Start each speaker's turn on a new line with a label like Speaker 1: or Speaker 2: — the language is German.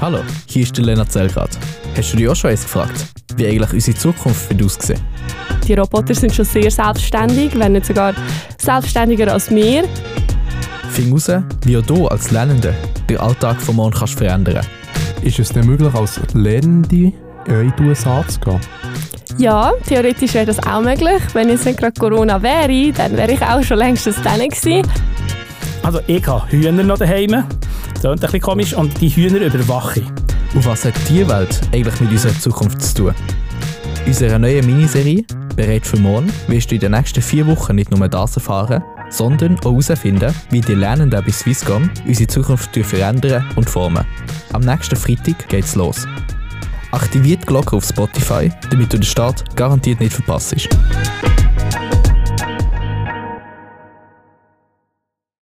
Speaker 1: Hallo, hier ist der Lennart Zellgrad. Hast du dich auch schon eins gefragt, wie eigentlich unsere Zukunft wird aussehen?
Speaker 2: Die Roboter sind schon sehr selbstständig, wenn nicht sogar selbstständiger als wir.
Speaker 1: Find raus, wie auch du als Lernende den Alltag von morgen kannst verändern
Speaker 3: Ist es denn möglich, als Lernende in die USA zu gehen?
Speaker 2: Ja, theoretisch wäre das auch möglich. Wenn jetzt nicht gerade Corona wäre, dann wäre ich auch schon längstens dann gewesen.
Speaker 4: Also ich habe Hühner noch daheim. Klingt ein bisschen komisch. Und die Hühner überwache ich.
Speaker 1: Und was hat die Welt eigentlich mit unserer Zukunft zu tun? In unserer neuen Miniserie «Bereit für morgen» wirst du in den nächsten vier Wochen nicht nur das erfahren, sondern auch herausfinden, wie die Lernenden bei Swisscom unsere Zukunft verändern und formen. Am nächsten Freitag geht's los. Aktiviert die Glocke auf Spotify, damit du den Start garantiert nicht verpasst.